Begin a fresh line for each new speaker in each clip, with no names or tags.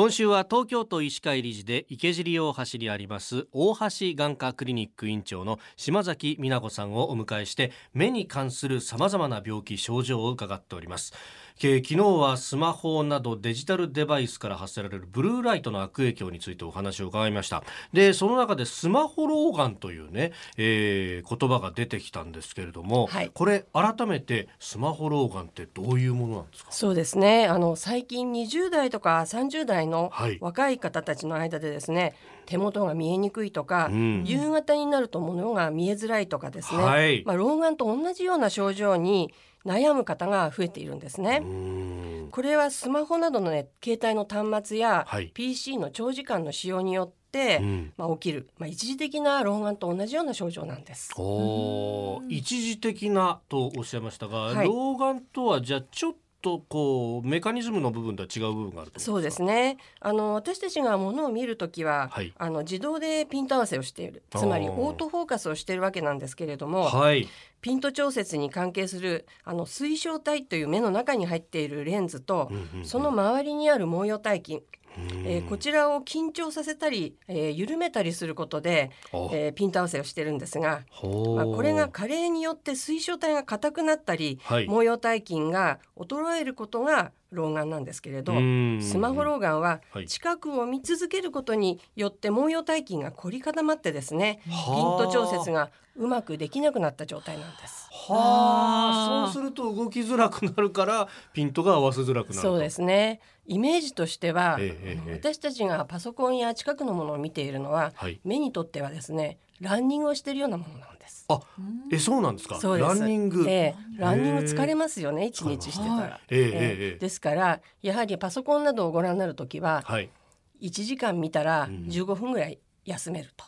今週は東京都医師会理事で池尻大橋にあります大橋眼科クリニック院長の島崎美奈子さんをお迎えして目に関する様々な病気症状を伺っております。昨日はスマホなどデジタルデバイスから発せられるブルーライトの悪影響についてお話を伺いました。でその中でスマホ老眼というね、えー、言葉が出てきたんですけれども、はい、これ改めてスマホ老眼ってどういうものなんですか？
そうですね。あの最近20代とか30代の若い方たちの間でですね、はい、手元が見えにくいとか、うん、夕方になると物が見えづらいとかですね、はい、まあ、老眼と同じような症状に悩む方が増えているんですね。これはスマホなどの、ね、携帯の端末や、はい、PC の長時間の使用によって、うん、まあ、起きる、まあ、一時的な老眼と同じような症状なんです。
お一時的なとおっしゃいましたが、はい、老眼とはじゃあちょっとこうメカニズムの部分とは違う部分がある
そうですね。あの私たちがものを見るときは、はい、あの自動でピント合わせをしている。つまりオートフォーカスをしているわけなんですけれども、はい、ピント調節に関係するあの水晶体という目の中に入っているレンズと、うんうんうん、その周りにある毛様体筋えー、こちらを緊張させたり、えー、緩めたりすることで、えー、ピント合わせをしてるんですが、まあ、これが加齢によって水晶体が硬くなったり、はい、毛様体筋が衰えることが老眼なんですけれどスマホ老眼は近くを見続けることによって毛様体筋が凝り固まってですねピント調節がうまくできなくなった状態なんです。
はあ。そうすると動きづらくなるからピントが合わせづらくなる
そうですね。イメージとしては、ええ、私たちがパソコンや近くのものを見ているのは、はい、目にとってはですねランニングをしているようなものなんです。
あ、え、そうなんですか？
そう
ランニング。
えー、ランニング疲れますよね、一日してたら。えー、えー、ですから、やはりパソコンなどをご覧になるときは、はい、1時間見たら15分ぐらい休めると。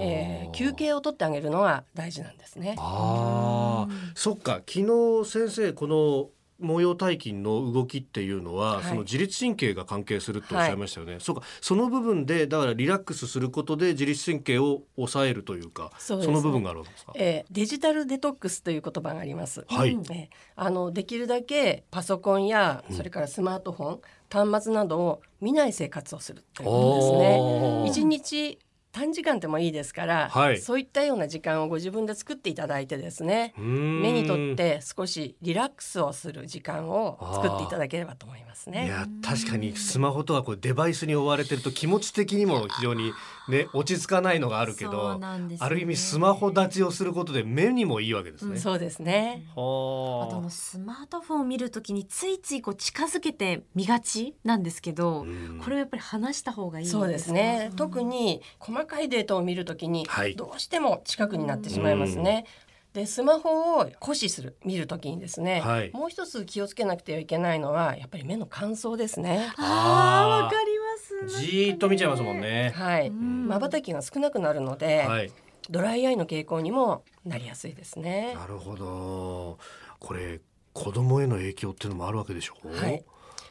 えー、休憩を取ってあげるのが大事なんですね。
ああ、そっか。昨日先生この模様体筋の動きっていうのは、はい、その自律神経が関係するとおっしゃいましたよね、はい、そうか。その部分でだからリラックスすることで自律神経を抑えるというかその部分があるんですか、
えー、デジタルデトックスという言葉があります、はい。えー、あのできるだけパソコンやそれからスマートフォン、うん、端末などを見ない生活をするということですね。一日短時間でもいいですから、はい、そういったような時間をご自分で作っていただいてですね目にとって少しリラックスをする時間を作っていただければと思いますね。
いや確かにスマホとはこうデバイスに追われてると気持ち的にも非常にね落ち着かないのがあるけど、ね、ある意味スマホ立ちをすることで目にもいいわけですね。うん、
そうですね。
あとのスマートフォンを見るときについついこう近づけて見がちなんですけど、これはやっぱり離した方がいい
そうですね。特に細かいデータを見るときに、どうしても近くになってしまいますね。でスマホを固視する見るときにですね、はい、もう一つ気をつけなくてはいけないのはやっぱり目の乾燥ですね。
あわかりま
す。じっと見ちゃいますもんね。
はい。まばたきが少なくなるので、はい、ドライアイの傾向にもなりやすいですね。
なるほど。これ子供への影響っていうのもあるわけでしょう？はい。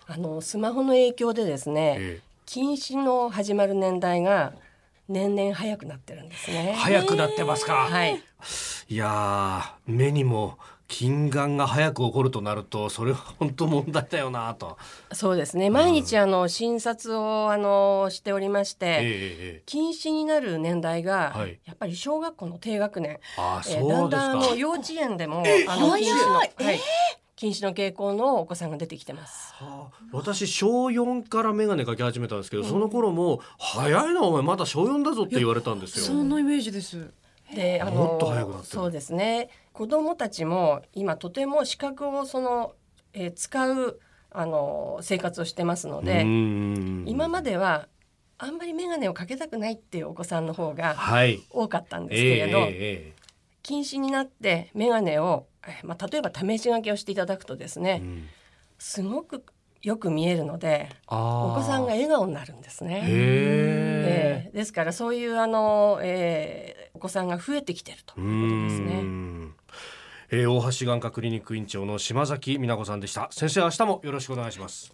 あのスマホの影響でですね、ええ、近視の始まる年代が年々早くなってるんですね。
早くなってますか。
はい。
いや目にも近眼が早く起こるとなるとそれは本当問題だよなと。
そうですね。毎日あの診察をあのしておりまして、えー、近視になる年代が、はい、やっぱり小学校の低学年、あえー、だんだんあの幼稚園でも、えー、あの近視の、はい、えー近視の傾向のお子さんが出てきてます。は
あ、私小4から眼鏡かけ始めたんですけど、うん、その頃も早いなお前まだ小4だぞって言われたんですよ。
そんなイメージです。
で、あのそうですね。子供たちも今とても視覚をその、えー、使うあの生活をしてますので、今まではあんまり眼鏡をかけたくないっていうお子さんの方が多かったんですけれど、はいえー、近視になって眼鏡をまあ、例えば試し書きをしていただくとですね、うん、すごくよく見えるのでお子さんが笑顔になるんですね。えー、ですからそういうあの、えー、お子さんが増えてきてるということですね。
えー、大橋眼科クリニック院長の島崎美奈子さんでした。先生明日もよろしくお願いします